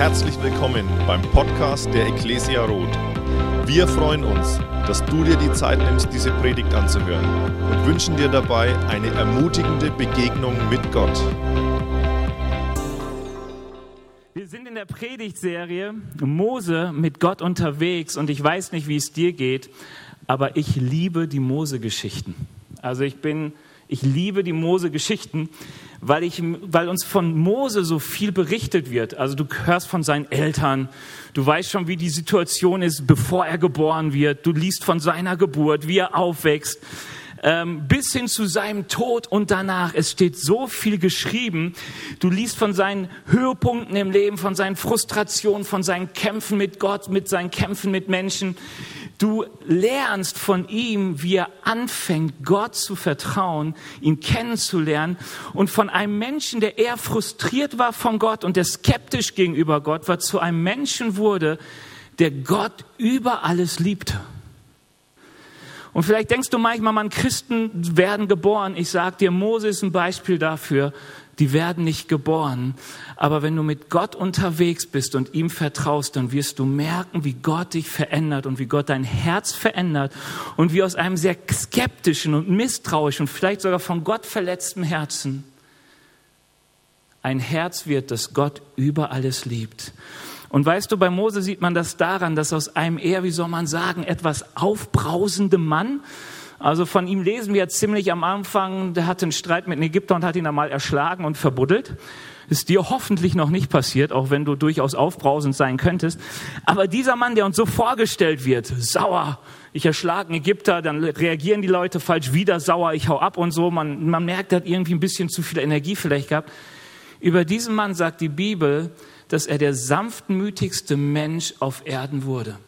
Herzlich willkommen beim Podcast der Ecclesia Roth. Wir freuen uns, dass du dir die Zeit nimmst, diese Predigt anzuhören und wünschen dir dabei eine ermutigende Begegnung mit Gott. Wir sind in der Predigtserie Mose mit Gott unterwegs und ich weiß nicht, wie es dir geht, aber ich liebe die Mose-Geschichten. Also ich bin, ich liebe die Mose-Geschichten, weil, ich, weil uns von Mose so viel berichtet wird. Also du hörst von seinen Eltern, du weißt schon, wie die Situation ist, bevor er geboren wird. Du liest von seiner Geburt, wie er aufwächst, ähm, bis hin zu seinem Tod und danach. Es steht so viel geschrieben. Du liest von seinen Höhepunkten im Leben, von seinen Frustrationen, von seinen Kämpfen mit Gott, mit seinen Kämpfen mit Menschen. Du lernst von ihm, wie er anfängt, Gott zu vertrauen, ihn kennenzulernen und von einem Menschen, der eher frustriert war von Gott und der skeptisch gegenüber Gott war, zu einem Menschen wurde, der Gott über alles liebte. Und vielleicht denkst du manchmal, man Christen werden geboren. Ich sag dir, Mose ist ein Beispiel dafür, die werden nicht geboren. Aber wenn du mit Gott unterwegs bist und ihm vertraust, dann wirst du merken, wie Gott dich verändert und wie Gott dein Herz verändert und wie aus einem sehr skeptischen und misstrauischen, vielleicht sogar von Gott verletzten Herzen ein Herz wird, das Gott über alles liebt. Und weißt du, bei Mose sieht man das daran, dass aus einem eher, wie soll man sagen, etwas aufbrausendem Mann, also von ihm lesen wir ziemlich am Anfang, der hatte einen Streit mit einem Ägypter und hat ihn einmal erschlagen und verbuddelt. Ist dir hoffentlich noch nicht passiert, auch wenn du durchaus aufbrausend sein könntest. Aber dieser Mann, der uns so vorgestellt wird, sauer, ich erschlage einen Ägypter, dann reagieren die Leute falsch, wieder sauer, ich hau ab und so. Man, man merkt, er hat irgendwie ein bisschen zu viel Energie vielleicht gehabt. Über diesen Mann sagt die Bibel, dass er der sanftmütigste Mensch auf Erden wurde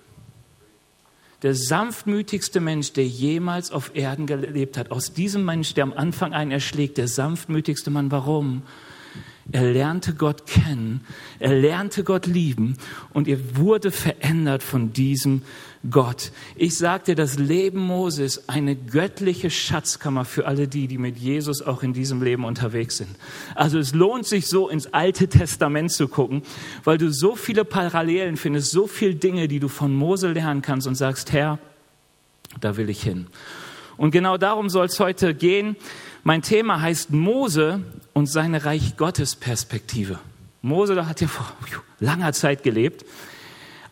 der sanftmütigste Mensch, der jemals auf Erden gelebt hat. Aus diesem Mensch, der am Anfang einen erschlägt, der sanftmütigste Mann. Warum? Er lernte Gott kennen, er lernte Gott lieben und er wurde verändert von diesem Gott. Ich sagte, das Leben Moses eine göttliche Schatzkammer für alle die, die mit Jesus auch in diesem Leben unterwegs sind. Also es lohnt sich so ins Alte Testament zu gucken, weil du so viele Parallelen findest, so viele Dinge, die du von Mose lernen kannst und sagst, Herr, da will ich hin. Und genau darum soll es heute gehen. Mein Thema heißt Mose und seine Reich Gottes Perspektive. Mose hat ja vor langer Zeit gelebt.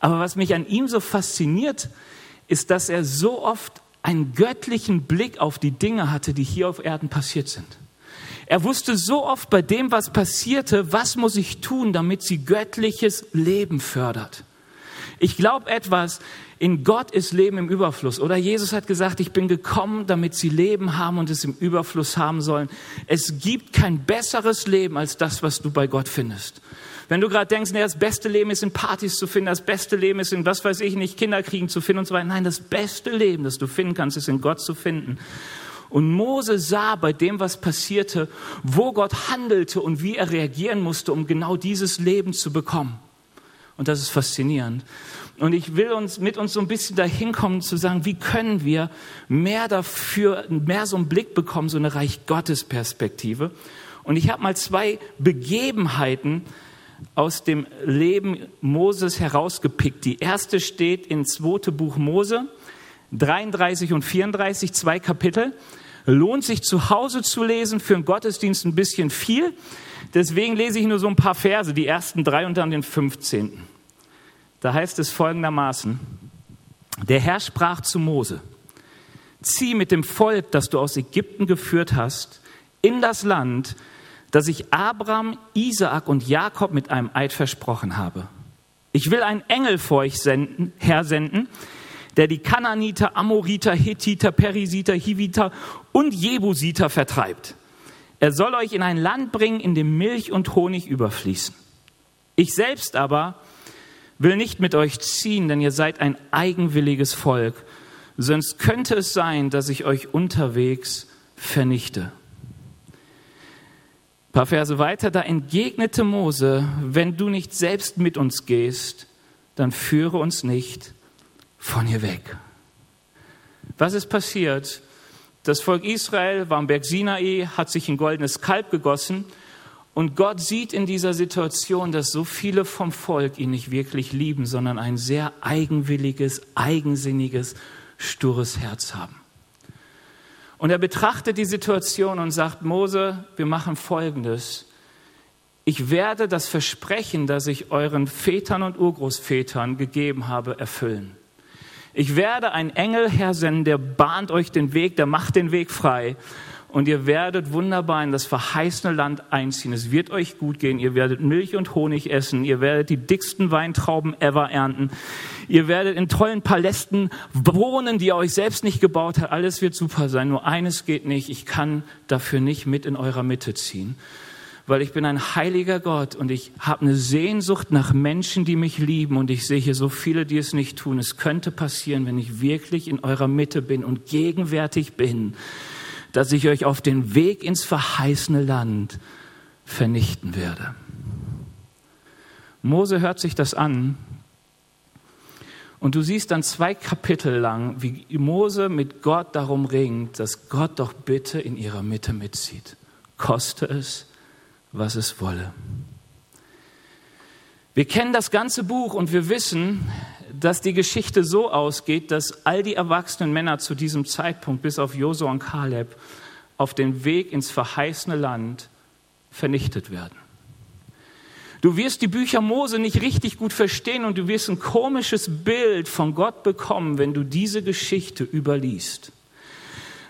Aber was mich an ihm so fasziniert, ist, dass er so oft einen göttlichen Blick auf die Dinge hatte, die hier auf Erden passiert sind. Er wusste so oft bei dem, was passierte, was muss ich tun, damit sie göttliches Leben fördert. Ich glaube etwas, in Gott ist Leben im Überfluss. Oder Jesus hat gesagt, ich bin gekommen, damit sie Leben haben und es im Überfluss haben sollen. Es gibt kein besseres Leben als das, was du bei Gott findest. Wenn du gerade denkst, nee, das beste Leben ist in Partys zu finden, das beste Leben ist in was weiß ich nicht, Kinderkriegen zu finden und so weiter. Nein, das beste Leben, das du finden kannst, ist in Gott zu finden. Und Mose sah bei dem, was passierte, wo Gott handelte und wie er reagieren musste, um genau dieses Leben zu bekommen. Und das ist faszinierend. Und ich will uns mit uns so ein bisschen dahin kommen zu sagen, wie können wir mehr dafür, mehr so einen Blick bekommen, so eine Reich Gottes Perspektive. Und ich habe mal zwei Begebenheiten aus dem Leben Moses herausgepickt. Die erste steht in zweite Buch Mose, 33 und 34, zwei Kapitel. Lohnt sich zu Hause zu lesen, für einen Gottesdienst ein bisschen viel. Deswegen lese ich nur so ein paar Verse, die ersten drei und dann den 15. Da heißt es folgendermaßen, der Herr sprach zu Mose, zieh mit dem Volk, das du aus Ägypten geführt hast, in das Land, das ich Abraham, Isaak und Jakob mit einem Eid versprochen habe. Ich will einen Engel vor euch senden, hersenden, der die Kananiter, Amoriter, Hethiter, Perisiter, Hiviter und Jebusiter vertreibt. Er soll euch in ein Land bringen, in dem Milch und Honig überfließen. Ich selbst aber will nicht mit euch ziehen, denn ihr seid ein eigenwilliges Volk, sonst könnte es sein, dass ich euch unterwegs vernichte. Ein paar Verse weiter, da entgegnete Mose, wenn du nicht selbst mit uns gehst, dann führe uns nicht von hier weg. Was ist passiert? Das Volk Israel war am Berg Sinai, hat sich ein goldenes Kalb gegossen Und Gott sieht in dieser Situation, dass so viele vom Volk ihn nicht wirklich lieben, sondern ein sehr eigenwilliges, eigensinniges, stures Herz haben. Und er betrachtet die Situation und sagt, Mose, wir machen Folgendes. Ich werde das Versprechen, das ich euren Vätern und Urgroßvätern gegeben habe, erfüllen. Ich werde einen Engel hersenden, der bahnt euch den Weg, der macht den Weg frei und ihr werdet wunderbar in das verheißene Land einziehen. Es wird euch gut gehen. Ihr werdet Milch und Honig essen. Ihr werdet die dicksten Weintrauben ever ernten. Ihr werdet in tollen Palästen wohnen, die ihr euch selbst nicht gebaut habt. Alles wird super sein. Nur eines geht nicht. Ich kann dafür nicht mit in eurer Mitte ziehen. Weil ich bin ein heiliger Gott und ich habe eine Sehnsucht nach Menschen, die mich lieben. Und ich sehe hier so viele, die es nicht tun. Es könnte passieren, wenn ich wirklich in eurer Mitte bin und gegenwärtig bin dass ich euch auf den Weg ins verheißene Land vernichten werde. Mose hört sich das an und du siehst dann zwei Kapitel lang, wie Mose mit Gott darum ringt, dass Gott doch bitte in ihrer Mitte mitzieht. Koste es, was es wolle. Wir kennen das ganze Buch und wir wissen, dass die Geschichte so ausgeht, dass all die erwachsenen Männer zu diesem Zeitpunkt, bis auf Josua und Kaleb, auf den Weg ins verheißene Land vernichtet werden. Du wirst die Bücher Mose nicht richtig gut verstehen und du wirst ein komisches Bild von Gott bekommen, wenn du diese Geschichte überliest.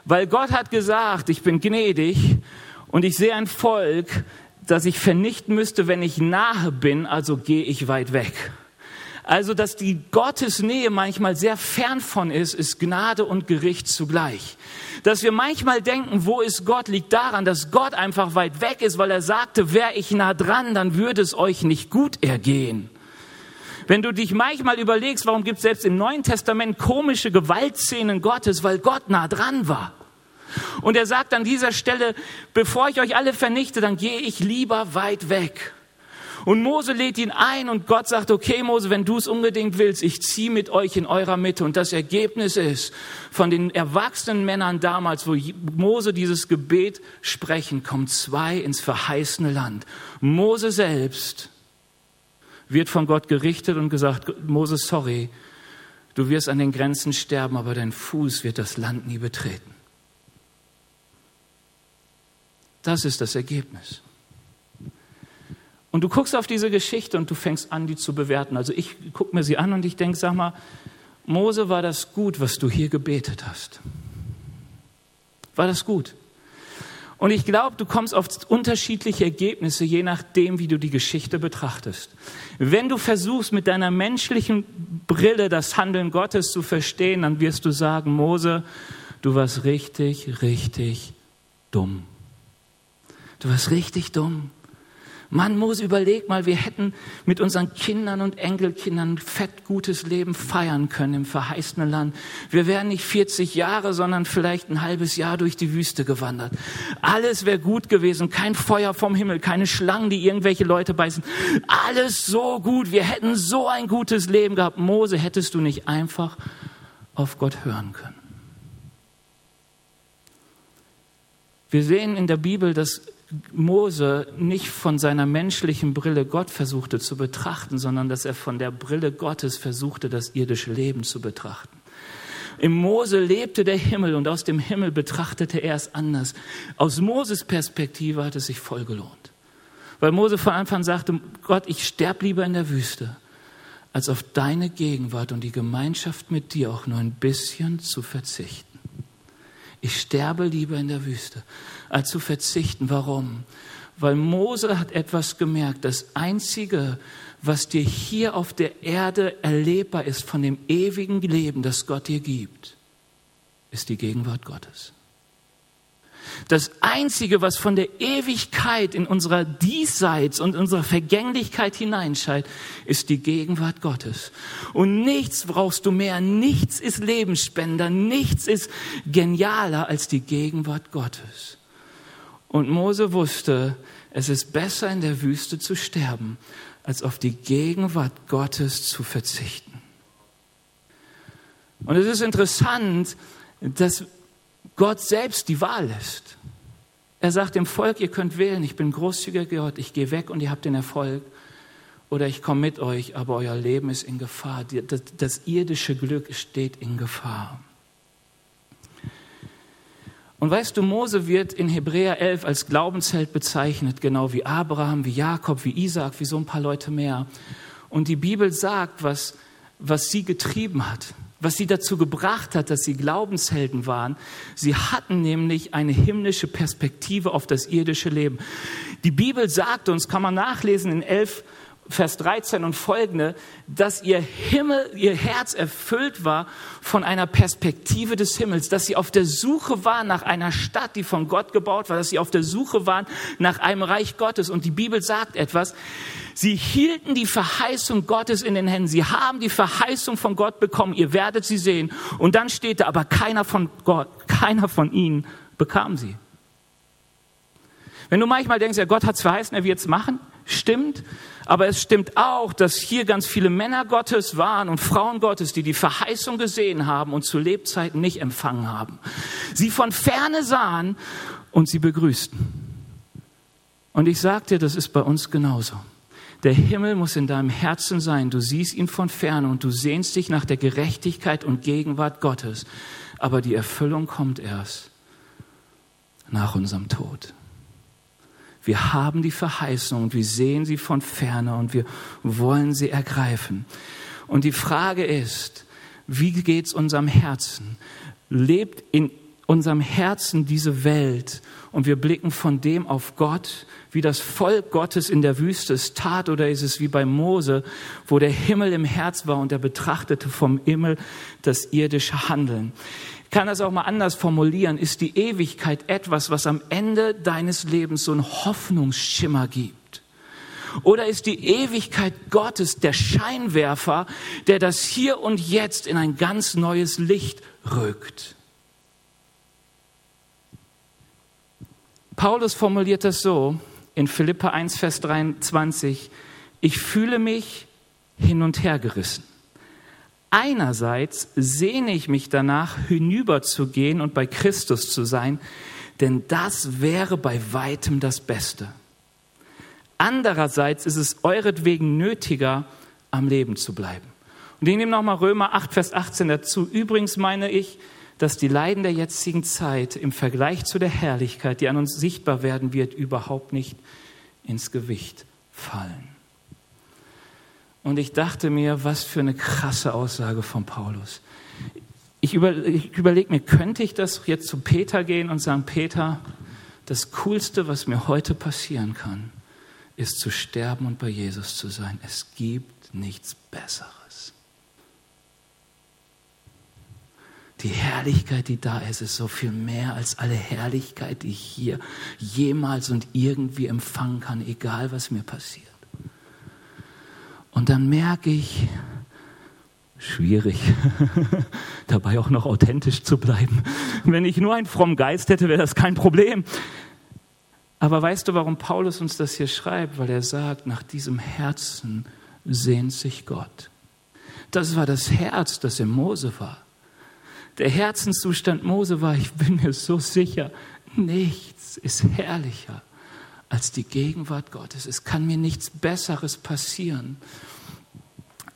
Weil Gott hat gesagt, ich bin gnädig und ich sehe ein Volk, das ich vernichten müsste, wenn ich nahe bin, also gehe ich weit weg. Also, dass die Gottesnähe manchmal sehr fern von ist, ist Gnade und Gericht zugleich. Dass wir manchmal denken, wo ist Gott, liegt daran, dass Gott einfach weit weg ist, weil er sagte, wäre ich nah dran, dann würde es euch nicht gut ergehen. Wenn du dich manchmal überlegst, warum gibt es selbst im Neuen Testament komische Gewaltszenen Gottes, weil Gott nah dran war. Und er sagt an dieser Stelle, bevor ich euch alle vernichte, dann gehe ich lieber weit weg. Und Mose lädt ihn ein und Gott sagt, okay Mose, wenn du es unbedingt willst, ich ziehe mit euch in eurer Mitte. Und das Ergebnis ist, von den erwachsenen Männern damals, wo Mose dieses Gebet sprechen, kommen zwei ins verheißene Land. Mose selbst wird von Gott gerichtet und gesagt, Mose, sorry, du wirst an den Grenzen sterben, aber dein Fuß wird das Land nie betreten. Das ist das Ergebnis. Und du guckst auf diese Geschichte und du fängst an, die zu bewerten. Also ich gucke mir sie an und ich denke, sag mal, Mose, war das gut, was du hier gebetet hast? War das gut? Und ich glaube, du kommst auf unterschiedliche Ergebnisse, je nachdem, wie du die Geschichte betrachtest. Wenn du versuchst, mit deiner menschlichen Brille das Handeln Gottes zu verstehen, dann wirst du sagen, Mose, du warst richtig, richtig dumm. Du warst richtig dumm. Mann, Mose, überleg mal, wir hätten mit unseren Kindern und Enkelkindern fett gutes Leben feiern können im verheißenen Land. Wir wären nicht 40 Jahre, sondern vielleicht ein halbes Jahr durch die Wüste gewandert. Alles wäre gut gewesen, kein Feuer vom Himmel, keine Schlangen, die irgendwelche Leute beißen. Alles so gut, wir hätten so ein gutes Leben gehabt. Mose, hättest du nicht einfach auf Gott hören können? Wir sehen in der Bibel, dass Mose nicht von seiner menschlichen Brille Gott versuchte zu betrachten, sondern dass er von der Brille Gottes versuchte, das irdische Leben zu betrachten. Im Mose lebte der Himmel und aus dem Himmel betrachtete er es anders. Aus Moses Perspektive hat es sich voll gelohnt. Weil Mose von Anfang sagte, Gott, ich sterb lieber in der Wüste, als auf deine Gegenwart und die Gemeinschaft mit dir auch nur ein bisschen zu verzichten. Ich sterbe lieber in der Wüste, zu verzichten. Warum? Weil Mose hat etwas gemerkt. Das Einzige, was dir hier auf der Erde erlebbar ist von dem ewigen Leben, das Gott dir gibt, ist die Gegenwart Gottes. Das Einzige, was von der Ewigkeit in unserer Diesseits und unserer Vergänglichkeit hineinscheint, ist die Gegenwart Gottes. Und nichts brauchst du mehr, nichts ist Lebensspender, nichts ist genialer als die Gegenwart Gottes. Und Mose wusste, es ist besser in der Wüste zu sterben, als auf die Gegenwart Gottes zu verzichten. Und es ist interessant, dass Gott selbst die Wahl lässt. Er sagt dem Volk, ihr könnt wählen, ich bin großzügiger Gott, ich gehe weg und ihr habt den Erfolg. Oder ich komme mit euch, aber euer Leben ist in Gefahr. Das, das irdische Glück steht in Gefahr. Und weißt du, Mose wird in Hebräer 11 als Glaubensheld bezeichnet, genau wie Abraham, wie Jakob, wie Isaac, wie so ein paar Leute mehr. Und die Bibel sagt, was, was sie getrieben hat, was sie dazu gebracht hat, dass sie Glaubenshelden waren. Sie hatten nämlich eine himmlische Perspektive auf das irdische Leben. Die Bibel sagt uns, kann man nachlesen in 11, Vers 13 und folgende, dass ihr Himmel, ihr Herz erfüllt war von einer Perspektive des Himmels, dass sie auf der Suche waren nach einer Stadt, die von Gott gebaut war, dass sie auf der Suche waren nach einem Reich Gottes. Und die Bibel sagt etwas, sie hielten die Verheißung Gottes in den Händen. Sie haben die Verheißung von Gott bekommen. Ihr werdet sie sehen. Und dann steht da, aber keiner von Gott, keiner von ihnen bekam sie. Wenn du manchmal denkst, ja, Gott hat es verheißen, er wird es machen, stimmt. Aber es stimmt auch, dass hier ganz viele Männer Gottes waren und Frauen Gottes, die die Verheißung gesehen haben und zu Lebzeiten nicht empfangen haben. Sie von ferne sahen und sie begrüßten. Und ich sage dir, das ist bei uns genauso. Der Himmel muss in deinem Herzen sein. Du siehst ihn von ferne und du sehnst dich nach der Gerechtigkeit und Gegenwart Gottes. Aber die Erfüllung kommt erst nach unserem Tod. Wir haben die Verheißung und wir sehen sie von ferne und wir wollen sie ergreifen. Und die Frage ist, wie geht's unserem Herzen? Lebt in unserem Herzen diese Welt und wir blicken von dem auf Gott, wie das Volk Gottes in der Wüste es tat, oder ist es wie bei Mose, wo der Himmel im Herz war und er betrachtete vom Himmel das irdische Handeln? Kann das auch mal anders formulieren. Ist die Ewigkeit etwas, was am Ende deines Lebens so einen Hoffnungsschimmer gibt? Oder ist die Ewigkeit Gottes der Scheinwerfer, der das hier und jetzt in ein ganz neues Licht rückt? Paulus formuliert das so in Philippa 1, Vers 23. Ich fühle mich hin und her gerissen. Einerseits sehne ich mich danach, hinüberzugehen und bei Christus zu sein, denn das wäre bei weitem das Beste. Andererseits ist es euretwegen nötiger, am Leben zu bleiben. Und ich nehme nochmal Römer 8, Vers 18 dazu. Übrigens meine ich, dass die Leiden der jetzigen Zeit im Vergleich zu der Herrlichkeit, die an uns sichtbar werden wird, überhaupt nicht ins Gewicht fallen. Und ich dachte mir, was für eine krasse Aussage von Paulus. Ich, über, ich überlege mir, könnte ich das jetzt zu Peter gehen und sagen, Peter, das Coolste, was mir heute passieren kann, ist zu sterben und bei Jesus zu sein. Es gibt nichts Besseres. Die Herrlichkeit, die da ist, ist so viel mehr als alle Herrlichkeit, die ich hier jemals und irgendwie empfangen kann, egal was mir passiert. Und dann merke ich, schwierig, dabei auch noch authentisch zu bleiben. Wenn ich nur einen frommen Geist hätte, wäre das kein Problem. Aber weißt du, warum Paulus uns das hier schreibt? Weil er sagt, nach diesem Herzen sehnt sich Gott. Das war das Herz, das in Mose war. Der Herzenszustand Mose war, ich bin mir so sicher, nichts ist herrlicher als die Gegenwart Gottes. Es kann mir nichts Besseres passieren,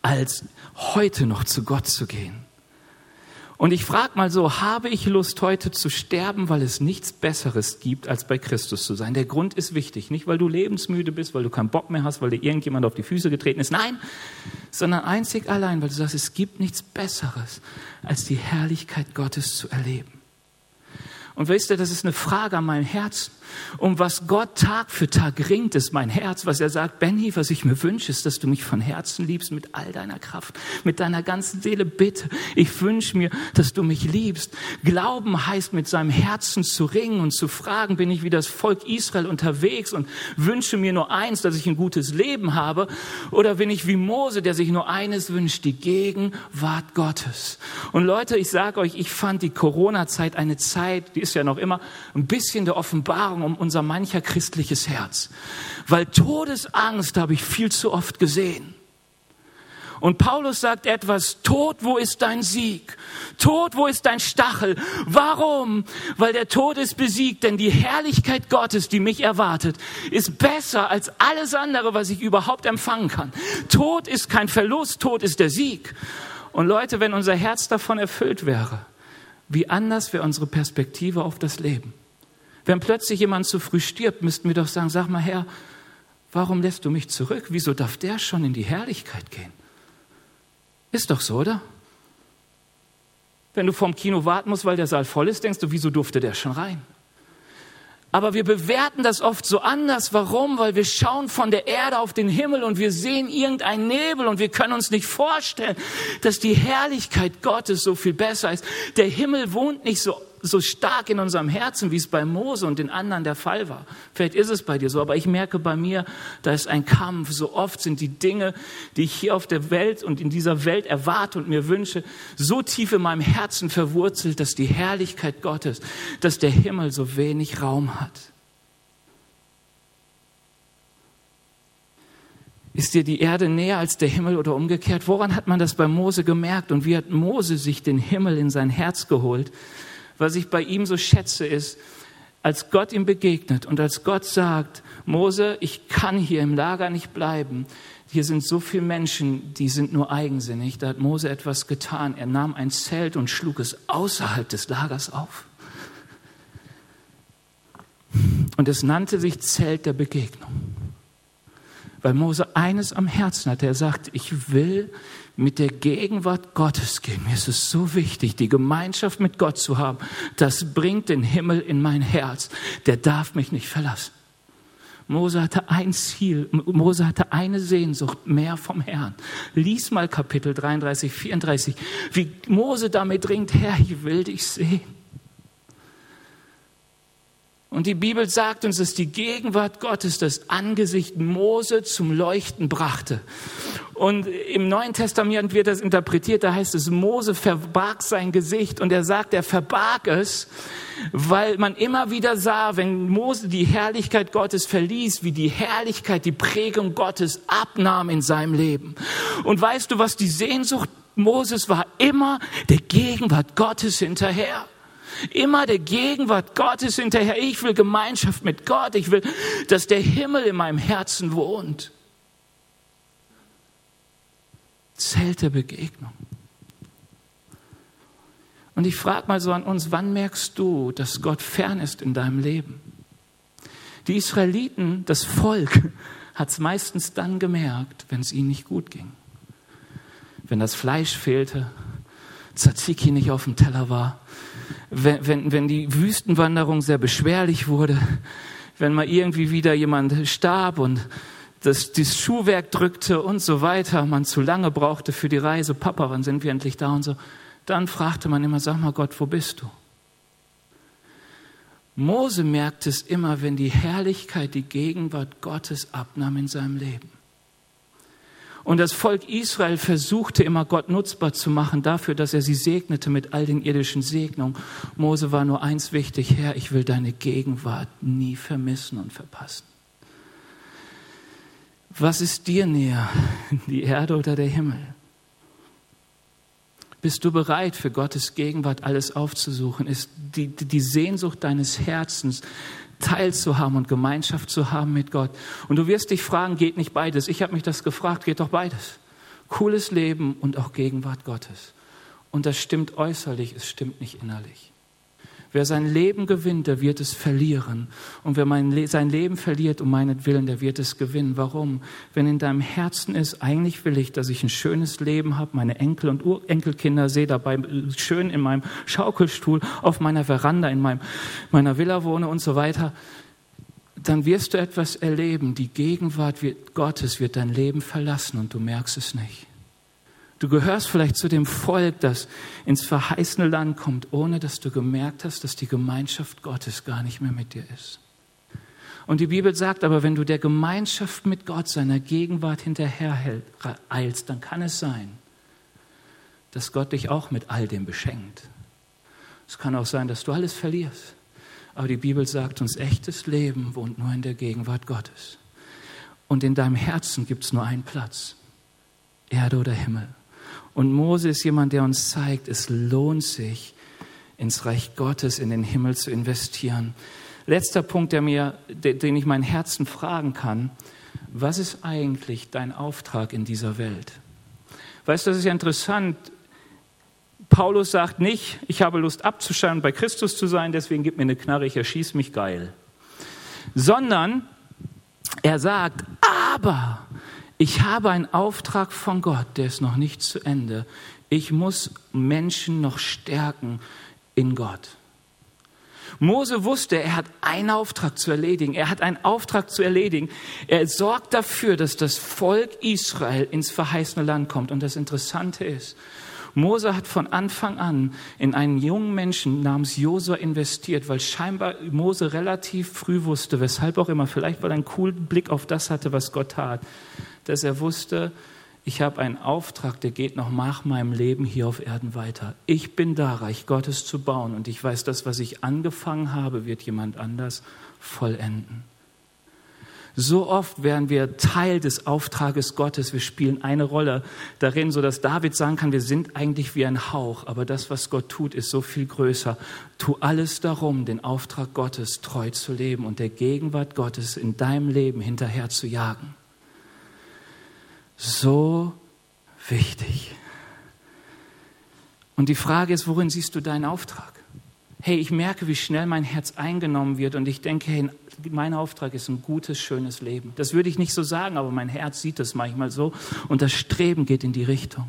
als heute noch zu Gott zu gehen. Und ich frage mal so, habe ich Lust heute zu sterben, weil es nichts Besseres gibt, als bei Christus zu sein? Der Grund ist wichtig, nicht weil du lebensmüde bist, weil du keinen Bock mehr hast, weil dir irgendjemand auf die Füße getreten ist, nein, sondern einzig allein, weil du sagst, es gibt nichts Besseres, als die Herrlichkeit Gottes zu erleben. Und wisst ihr, das ist eine Frage an meinem Herzen. Um was Gott Tag für Tag ringt, ist mein Herz, was er sagt, Benny, was ich mir wünsche, ist, dass du mich von Herzen liebst mit all deiner Kraft, mit deiner ganzen Seele. Bitte, ich wünsche mir, dass du mich liebst. Glauben heißt, mit seinem Herzen zu ringen und zu fragen, bin ich wie das Volk Israel unterwegs und wünsche mir nur eins, dass ich ein gutes Leben habe? Oder bin ich wie Mose, der sich nur eines wünscht, die Gegenwart Gottes? Und Leute, ich sage euch, ich fand die Corona-Zeit eine Zeit, die ist ja noch immer ein bisschen der Offenbarung um unser mancher christliches Herz. Weil Todesangst habe ich viel zu oft gesehen. Und Paulus sagt etwas, Tod, wo ist dein Sieg? Tod, wo ist dein Stachel? Warum? Weil der Tod ist besiegt, denn die Herrlichkeit Gottes, die mich erwartet, ist besser als alles andere, was ich überhaupt empfangen kann. Tod ist kein Verlust, Tod ist der Sieg. Und Leute, wenn unser Herz davon erfüllt wäre, wie anders wäre unsere Perspektive auf das Leben. Wenn plötzlich jemand zu früh stirbt, müssten wir doch sagen, sag mal Herr, warum lässt du mich zurück? Wieso darf der schon in die Herrlichkeit gehen? Ist doch so, oder? Wenn du vorm Kino warten musst, weil der Saal voll ist, denkst du, wieso durfte der schon rein? Aber wir bewerten das oft so anders. Warum? Weil wir schauen von der Erde auf den Himmel und wir sehen irgendeinen Nebel und wir können uns nicht vorstellen, dass die Herrlichkeit Gottes so viel besser ist. Der Himmel wohnt nicht so so stark in unserem Herzen, wie es bei Mose und den anderen der Fall war. Vielleicht ist es bei dir so, aber ich merke bei mir, da ist ein Kampf. So oft sind die Dinge, die ich hier auf der Welt und in dieser Welt erwarte und mir wünsche, so tief in meinem Herzen verwurzelt, dass die Herrlichkeit Gottes, dass der Himmel so wenig Raum hat. Ist dir die Erde näher als der Himmel oder umgekehrt? Woran hat man das bei Mose gemerkt? Und wie hat Mose sich den Himmel in sein Herz geholt? Was ich bei ihm so schätze, ist, als Gott ihm begegnet und als Gott sagt, Mose, ich kann hier im Lager nicht bleiben. Hier sind so viele Menschen, die sind nur eigensinnig. Da hat Mose etwas getan. Er nahm ein Zelt und schlug es außerhalb des Lagers auf. Und es nannte sich Zelt der Begegnung. Weil Mose eines am Herzen hatte. Er sagt, ich will mit der Gegenwart Gottes gehen. Mir ist es so wichtig, die Gemeinschaft mit Gott zu haben. Das bringt den Himmel in mein Herz. Der darf mich nicht verlassen. Mose hatte ein Ziel, Mose hatte eine Sehnsucht mehr vom Herrn. Lies mal Kapitel 33, 34, wie Mose damit ringt, Herr, ich will dich sehen. Und die Bibel sagt uns, dass die Gegenwart Gottes das Angesicht Mose zum Leuchten brachte. Und im Neuen Testament wird das interpretiert, da heißt es, Mose verbarg sein Gesicht und er sagt, er verbarg es, weil man immer wieder sah, wenn Mose die Herrlichkeit Gottes verließ, wie die Herrlichkeit, die Prägung Gottes abnahm in seinem Leben. Und weißt du, was die Sehnsucht Moses war? Immer der Gegenwart Gottes hinterher. Immer der Gegenwart Gottes hinterher. Ich will Gemeinschaft mit Gott. Ich will, dass der Himmel in meinem Herzen wohnt. Zelt der Begegnung. Und ich frage mal so an uns, wann merkst du, dass Gott fern ist in deinem Leben? Die Israeliten, das Volk, hat es meistens dann gemerkt, wenn es ihnen nicht gut ging. Wenn das Fleisch fehlte, Tzatziki nicht auf dem Teller war, wenn, wenn, wenn die Wüstenwanderung sehr beschwerlich wurde, wenn mal irgendwie wieder jemand starb und das, das Schuhwerk drückte und so weiter, man zu lange brauchte für die Reise, Papa, wann sind wir endlich da und so, dann fragte man immer, sag mal Gott, wo bist du? Mose merkte es immer, wenn die Herrlichkeit, die Gegenwart Gottes abnahm in seinem Leben. Und das Volk Israel versuchte immer Gott nutzbar zu machen dafür, dass er sie segnete mit all den irdischen Segnungen. Mose war nur eins wichtig, Herr, ich will deine Gegenwart nie vermissen und verpassen. Was ist dir näher, die Erde oder der Himmel? Bist du bereit, für Gottes Gegenwart alles aufzusuchen? Ist die, die Sehnsucht deines Herzens, teilzuhaben und Gemeinschaft zu haben mit Gott. Und du wirst dich fragen, geht nicht beides? Ich habe mich das gefragt, geht doch beides. Cooles Leben und auch Gegenwart Gottes. Und das stimmt äußerlich, es stimmt nicht innerlich. Wer sein Leben gewinnt, der wird es verlieren. Und wer mein, sein Leben verliert um meinetwillen, der wird es gewinnen. Warum? Wenn in deinem Herzen ist, eigentlich will ich, dass ich ein schönes Leben habe, meine Enkel und Urenkelkinder sehe, dabei schön in meinem Schaukelstuhl, auf meiner Veranda, in meinem, meiner Villa wohne und so weiter, dann wirst du etwas erleben. Die Gegenwart wird, Gottes wird dein Leben verlassen und du merkst es nicht. Du gehörst vielleicht zu dem Volk, das ins verheißene Land kommt, ohne dass du gemerkt hast, dass die Gemeinschaft Gottes gar nicht mehr mit dir ist. Und die Bibel sagt aber, wenn du der Gemeinschaft mit Gott, seiner Gegenwart hinterher eilst, dann kann es sein, dass Gott dich auch mit all dem beschenkt. Es kann auch sein, dass du alles verlierst. Aber die Bibel sagt uns, echtes Leben wohnt nur in der Gegenwart Gottes. Und in deinem Herzen gibt es nur einen Platz Erde oder Himmel. Und Mose ist jemand, der uns zeigt, es lohnt sich, ins Reich Gottes, in den Himmel zu investieren. Letzter Punkt, der mir, den ich mein Herzen fragen kann. Was ist eigentlich dein Auftrag in dieser Welt? Weißt du, das ist ja interessant. Paulus sagt nicht, ich habe Lust abzuscheinen, bei Christus zu sein, deswegen gib mir eine Knarre, ich erschieß mich geil. Sondern er sagt, aber ich habe einen Auftrag von Gott, der ist noch nicht zu Ende. Ich muss Menschen noch stärken in Gott. Mose wusste, er hat einen Auftrag zu erledigen. Er hat einen Auftrag zu erledigen. Er sorgt dafür, dass das Volk Israel ins verheißene Land kommt. Und das Interessante ist, Mose hat von Anfang an in einen jungen Menschen namens Josua investiert, weil scheinbar Mose relativ früh wusste, weshalb auch immer, vielleicht weil er einen coolen Blick auf das hatte, was Gott tat, dass er wusste, ich habe einen Auftrag, der geht noch nach meinem Leben hier auf Erden weiter. Ich bin da, Reich Gottes zu bauen und ich weiß, das, was ich angefangen habe, wird jemand anders vollenden. So oft werden wir Teil des Auftrages Gottes. Wir spielen eine Rolle darin, so dass David sagen kann, wir sind eigentlich wie ein Hauch, aber das, was Gott tut, ist so viel größer. Tu alles darum, den Auftrag Gottes treu zu leben und der Gegenwart Gottes in deinem Leben hinterher zu jagen so wichtig. Und die Frage ist, worin siehst du deinen Auftrag? Hey, ich merke, wie schnell mein Herz eingenommen wird und ich denke, hey, mein Auftrag ist ein gutes, schönes Leben. Das würde ich nicht so sagen, aber mein Herz sieht es manchmal so und das Streben geht in die Richtung.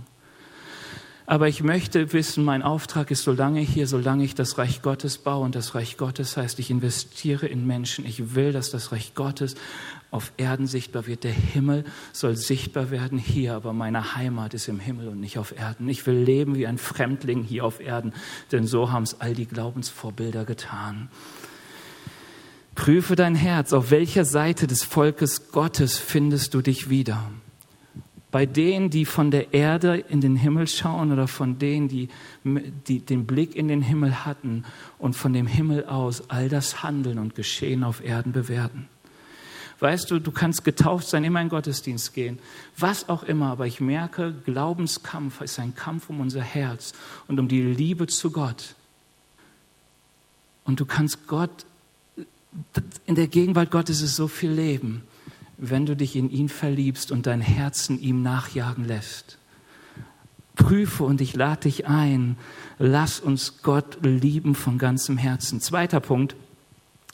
Aber ich möchte wissen, mein Auftrag ist, solange hier, solange ich das Reich Gottes baue und das Reich Gottes heißt, ich investiere in Menschen. Ich will, dass das Reich Gottes auf Erden sichtbar wird. Der Himmel soll sichtbar werden hier, aber meine Heimat ist im Himmel und nicht auf Erden. Ich will leben wie ein Fremdling hier auf Erden, denn so haben es all die Glaubensvorbilder getan. Prüfe dein Herz, auf welcher Seite des Volkes Gottes findest du dich wieder? Bei denen, die von der Erde in den Himmel schauen oder von denen, die, die den Blick in den Himmel hatten und von dem Himmel aus all das Handeln und Geschehen auf Erden bewerten? Weißt du, du kannst getauft sein, immer in Gottesdienst gehen, was auch immer, aber ich merke, Glaubenskampf ist ein Kampf um unser Herz und um die Liebe zu Gott. Und du kannst Gott, in der Gegenwart Gottes ist so viel Leben, wenn du dich in ihn verliebst und dein Herzen ihm nachjagen lässt. Prüfe und ich lade dich ein, lass uns Gott lieben von ganzem Herzen. Zweiter Punkt,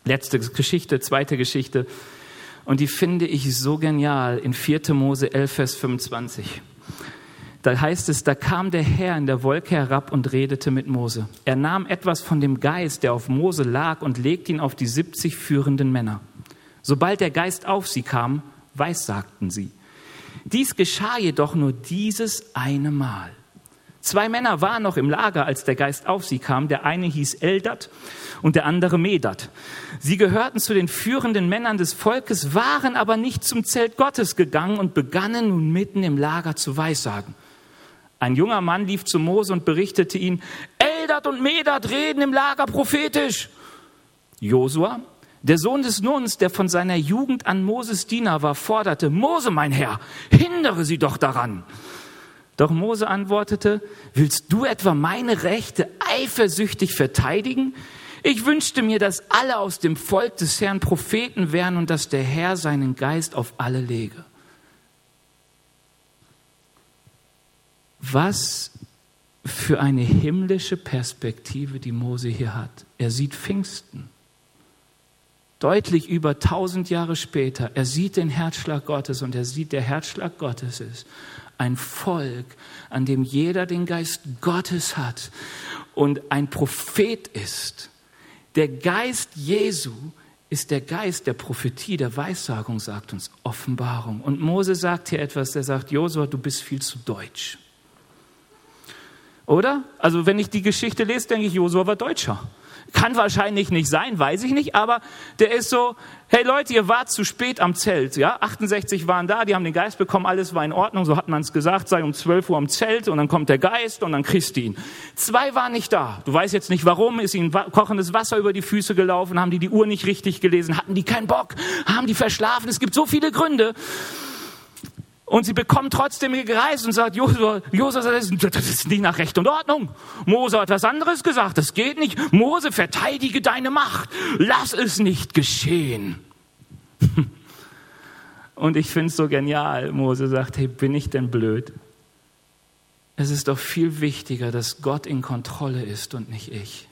letzte Geschichte, zweite Geschichte. Und die finde ich so genial in 4. Mose 11, Vers 25. Da heißt es, da kam der Herr in der Wolke herab und redete mit Mose. Er nahm etwas von dem Geist, der auf Mose lag, und legte ihn auf die 70 führenden Männer. Sobald der Geist auf sie kam, weissagten sie. Dies geschah jedoch nur dieses eine Mal. Zwei Männer waren noch im Lager, als der Geist auf sie kam. Der eine hieß Eldat und der andere Medat. Sie gehörten zu den führenden Männern des Volkes, waren aber nicht zum Zelt Gottes gegangen und begannen nun mitten im Lager zu weissagen. Ein junger Mann lief zu Mose und berichtete ihn, Eldat und Medat reden im Lager prophetisch. Josua, der Sohn des Nuns, der von seiner Jugend an Moses Diener war, forderte, Mose, mein Herr, hindere sie doch daran. Doch Mose antwortete, willst du etwa meine Rechte eifersüchtig verteidigen? Ich wünschte mir, dass alle aus dem Volk des Herrn Propheten wären und dass der Herr seinen Geist auf alle lege. Was für eine himmlische Perspektive die Mose hier hat. Er sieht Pfingsten. Deutlich über tausend Jahre später. Er sieht den Herzschlag Gottes und er sieht, der Herzschlag Gottes ist ein Volk, an dem jeder den Geist Gottes hat und ein Prophet ist. Der Geist Jesu ist der Geist der Prophetie, der Weissagung, sagt uns Offenbarung. Und Mose sagt hier etwas, der sagt, Josua, du bist viel zu deutsch. Oder? Also wenn ich die Geschichte lese, denke ich, Josua war Deutscher. Kann wahrscheinlich nicht sein, weiß ich nicht, aber der ist so, hey Leute, ihr wart zu spät am Zelt, ja? 68 waren da, die haben den Geist bekommen, alles war in Ordnung, so hat man es gesagt, sei um 12 Uhr am Zelt und dann kommt der Geist und dann kriegst du ihn. Zwei waren nicht da. Du weißt jetzt nicht warum, ist ihnen kochendes Wasser über die Füße gelaufen, haben die die Uhr nicht richtig gelesen, hatten die keinen Bock, haben die verschlafen, es gibt so viele Gründe. Und sie bekommt trotzdem Gereist und sagt, Josua, das ist nicht nach Recht und Ordnung. Mose hat was anderes gesagt, das geht nicht. Mose, verteidige deine Macht. Lass es nicht geschehen. Und ich finde es so genial. Mose sagt, hey, bin ich denn blöd? Es ist doch viel wichtiger, dass Gott in Kontrolle ist und nicht ich.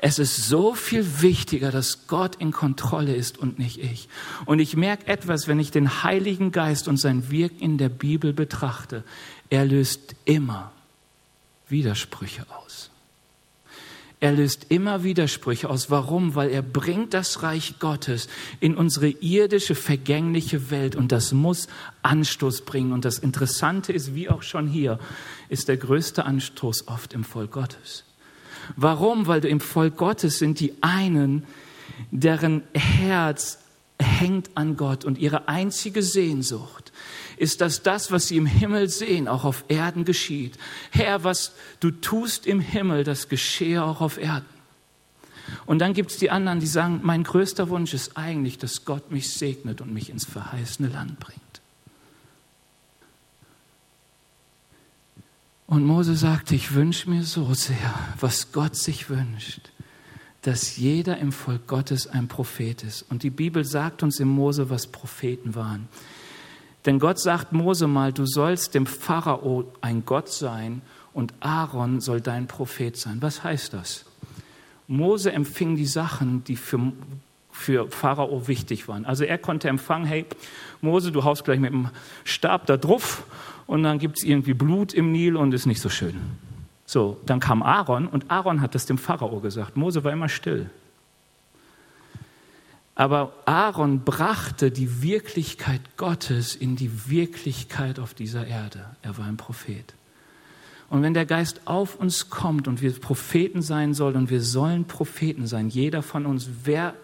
Es ist so viel wichtiger, dass Gott in Kontrolle ist und nicht ich. Und ich merke etwas, wenn ich den Heiligen Geist und sein Wirken in der Bibel betrachte. Er löst immer Widersprüche aus. Er löst immer Widersprüche aus. Warum? Weil er bringt das Reich Gottes in unsere irdische, vergängliche Welt und das muss Anstoß bringen. Und das Interessante ist, wie auch schon hier, ist der größte Anstoß oft im Volk Gottes. Warum? Weil im Volk Gottes sind die einen, deren Herz hängt an Gott und ihre einzige Sehnsucht ist, dass das, was sie im Himmel sehen, auch auf Erden geschieht. Herr, was du tust im Himmel, das geschehe auch auf Erden. Und dann gibt es die anderen, die sagen, mein größter Wunsch ist eigentlich, dass Gott mich segnet und mich ins verheißene Land bringt. Und Mose sagte, ich wünsche mir so sehr, was Gott sich wünscht, dass jeder im Volk Gottes ein Prophet ist. Und die Bibel sagt uns im Mose, was Propheten waren. Denn Gott sagt Mose mal, du sollst dem Pharao ein Gott sein und Aaron soll dein Prophet sein. Was heißt das? Mose empfing die Sachen, die für, für Pharao wichtig waren. Also er konnte empfangen, hey, Mose, du haust gleich mit dem Stab da drauf und dann gibt es irgendwie Blut im Nil und ist nicht so schön. So, dann kam Aaron und Aaron hat das dem Pharao gesagt. Mose war immer still. Aber Aaron brachte die Wirklichkeit Gottes in die Wirklichkeit auf dieser Erde. Er war ein Prophet. Und wenn der Geist auf uns kommt und wir Propheten sein sollen und wir sollen Propheten sein, jeder von uns, wer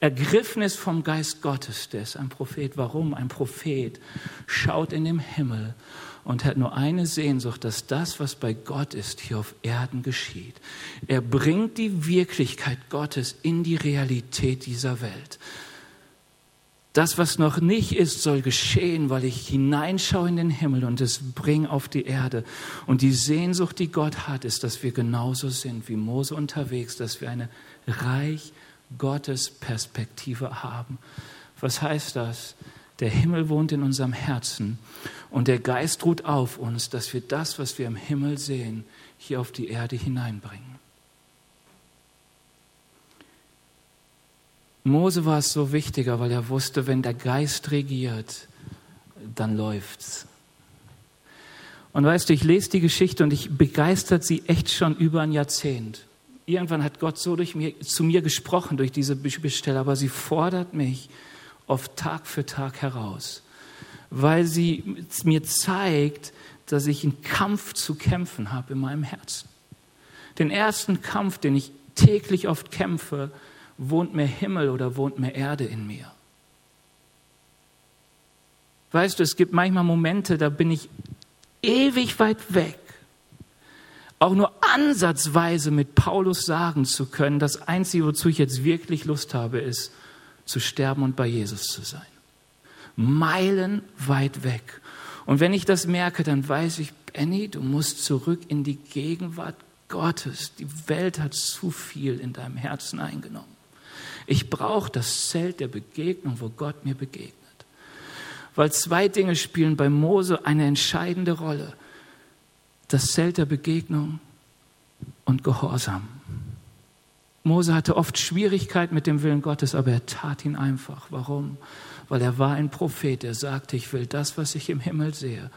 ergriffen ist vom Geist Gottes, der ist ein Prophet. Warum? Ein Prophet schaut in den Himmel und hat nur eine Sehnsucht, dass das, was bei Gott ist, hier auf Erden geschieht. Er bringt die Wirklichkeit Gottes in die Realität dieser Welt. Das, was noch nicht ist, soll geschehen, weil ich hineinschaue in den Himmel und es bringe auf die Erde. Und die Sehnsucht, die Gott hat, ist, dass wir genauso sind wie Mose unterwegs, dass wir eine Reich Gottes Perspektive haben. Was heißt das? Der Himmel wohnt in unserem Herzen und der Geist ruht auf uns, dass wir das, was wir im Himmel sehen, hier auf die Erde hineinbringen. Mose war es so wichtiger, weil er wusste, wenn der Geist regiert, dann läuft's. Und weißt du, ich lese die Geschichte und ich begeistert sie echt schon über ein Jahrzehnt. Irgendwann hat Gott so durch mir, zu mir gesprochen durch diese Bibelstelle, aber sie fordert mich oft Tag für Tag heraus, weil sie mir zeigt, dass ich einen Kampf zu kämpfen habe in meinem Herzen. Den ersten Kampf, den ich täglich oft kämpfe, wohnt mehr Himmel oder wohnt mehr Erde in mir? Weißt du, es gibt manchmal Momente, da bin ich ewig weit weg, auch nur ansatzweise mit Paulus sagen zu können, das Einzige, wozu ich jetzt wirklich Lust habe, ist zu sterben und bei Jesus zu sein. Meilen weit weg. Und wenn ich das merke, dann weiß ich, Benny, du musst zurück in die Gegenwart Gottes. Die Welt hat zu viel in deinem Herzen eingenommen. Ich brauche das Zelt der Begegnung, wo Gott mir begegnet. Weil zwei Dinge spielen bei Mose eine entscheidende Rolle. Das Zelt der Begegnung und Gehorsam. Mose hatte oft Schwierigkeiten mit dem Willen Gottes, aber er tat ihn einfach. Warum? Weil er war ein Prophet. Er sagte, ich will das, was ich im Himmel sehe,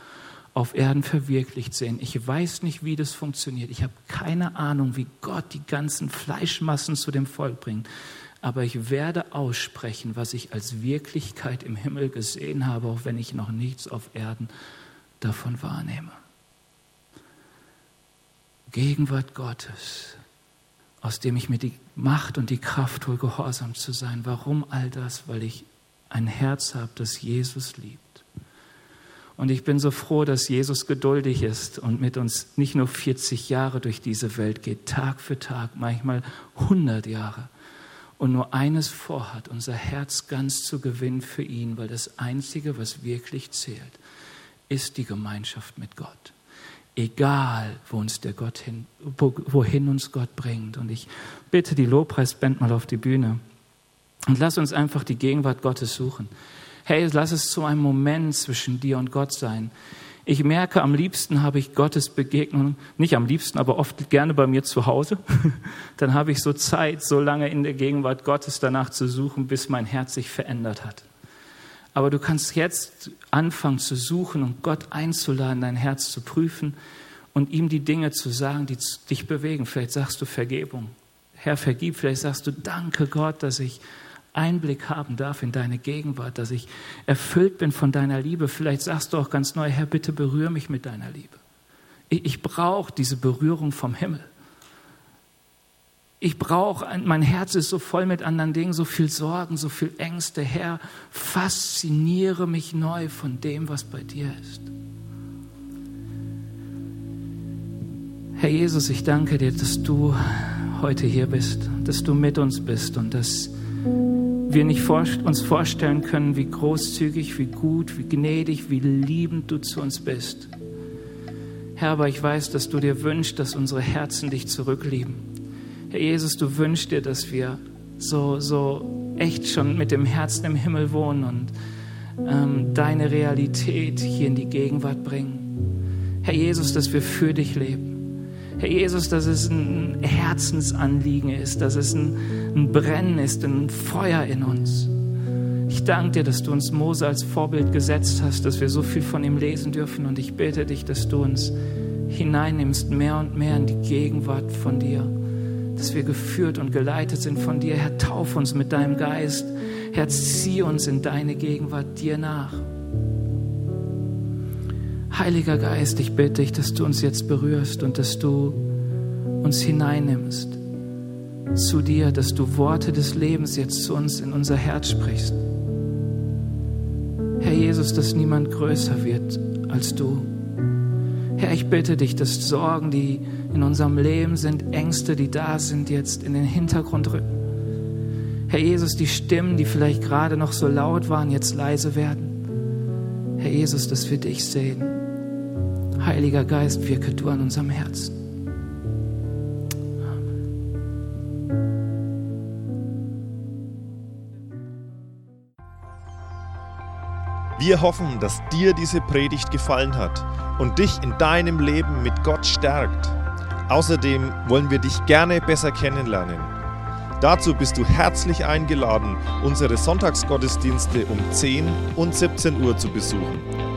auf Erden verwirklicht sehen. Ich weiß nicht, wie das funktioniert. Ich habe keine Ahnung, wie Gott die ganzen Fleischmassen zu dem Volk bringt aber ich werde aussprechen, was ich als Wirklichkeit im Himmel gesehen habe, auch wenn ich noch nichts auf Erden davon wahrnehme. Gegenwart Gottes, aus dem ich mir die Macht und die Kraft hole, gehorsam zu sein. Warum all das? Weil ich ein Herz habe, das Jesus liebt. Und ich bin so froh, dass Jesus geduldig ist und mit uns nicht nur 40 Jahre durch diese Welt geht, Tag für Tag, manchmal 100 Jahre und nur eines vorhat, unser Herz ganz zu gewinnen für ihn, weil das Einzige, was wirklich zählt, ist die Gemeinschaft mit Gott. Egal, wo uns der Gott hin, wohin uns Gott bringt. Und ich bitte die Lobpreisband mal auf die Bühne und lass uns einfach die Gegenwart Gottes suchen. Hey, lass es zu einem Moment zwischen dir und Gott sein. Ich merke, am liebsten habe ich Gottes Begegnung, nicht am liebsten, aber oft gerne bei mir zu Hause. Dann habe ich so Zeit, so lange in der Gegenwart Gottes danach zu suchen, bis mein Herz sich verändert hat. Aber du kannst jetzt anfangen zu suchen und Gott einzuladen, dein Herz zu prüfen und ihm die Dinge zu sagen, die dich bewegen. Vielleicht sagst du Vergebung. Herr, vergib. Vielleicht sagst du, danke Gott, dass ich Einblick haben darf in deine Gegenwart, dass ich erfüllt bin von deiner Liebe. Vielleicht sagst du auch ganz neu, Herr, bitte berühre mich mit deiner Liebe. Ich, ich brauche diese Berührung vom Himmel. Ich brauche, mein Herz ist so voll mit anderen Dingen, so viel Sorgen, so viel Ängste. Herr, fasziniere mich neu von dem, was bei dir ist. Herr Jesus, ich danke dir, dass du heute hier bist, dass du mit uns bist und dass wir nicht uns vorstellen können, wie großzügig, wie gut, wie gnädig, wie liebend du zu uns bist. Herr, aber ich weiß, dass du dir wünschst, dass unsere Herzen dich zurücklieben. Herr Jesus, du wünschst dir, dass wir so, so echt schon mit dem Herzen im Himmel wohnen und ähm, deine Realität hier in die Gegenwart bringen. Herr Jesus, dass wir für dich leben. Herr Jesus, dass es ein Herzensanliegen ist, dass es ein, ein Brennen ist, ein Feuer in uns. Ich danke dir, dass du uns Mose als Vorbild gesetzt hast, dass wir so viel von ihm lesen dürfen. Und ich bete dich, dass du uns hineinnimmst, mehr und mehr in die Gegenwart von dir. Dass wir geführt und geleitet sind von dir. Herr, tauf uns mit deinem Geist. Herr, zieh uns in deine Gegenwart dir nach. Heiliger Geist, ich bitte dich, dass du uns jetzt berührst und dass du uns hineinnimmst zu dir, dass du Worte des Lebens jetzt zu uns in unser Herz sprichst. Herr Jesus, dass niemand größer wird als du. Herr, ich bitte dich, dass Sorgen, die in unserem Leben sind, Ängste, die da sind, jetzt in den Hintergrund rücken. Herr Jesus, die Stimmen, die vielleicht gerade noch so laut waren, jetzt leise werden. Herr Jesus, dass wir dich sehen Heiliger Geist, wirke du an unserem Herzen. Wir hoffen, dass dir diese Predigt gefallen hat und dich in deinem Leben mit Gott stärkt. Außerdem wollen wir dich gerne besser kennenlernen. Dazu bist du herzlich eingeladen, unsere Sonntagsgottesdienste um 10 und 17 Uhr zu besuchen.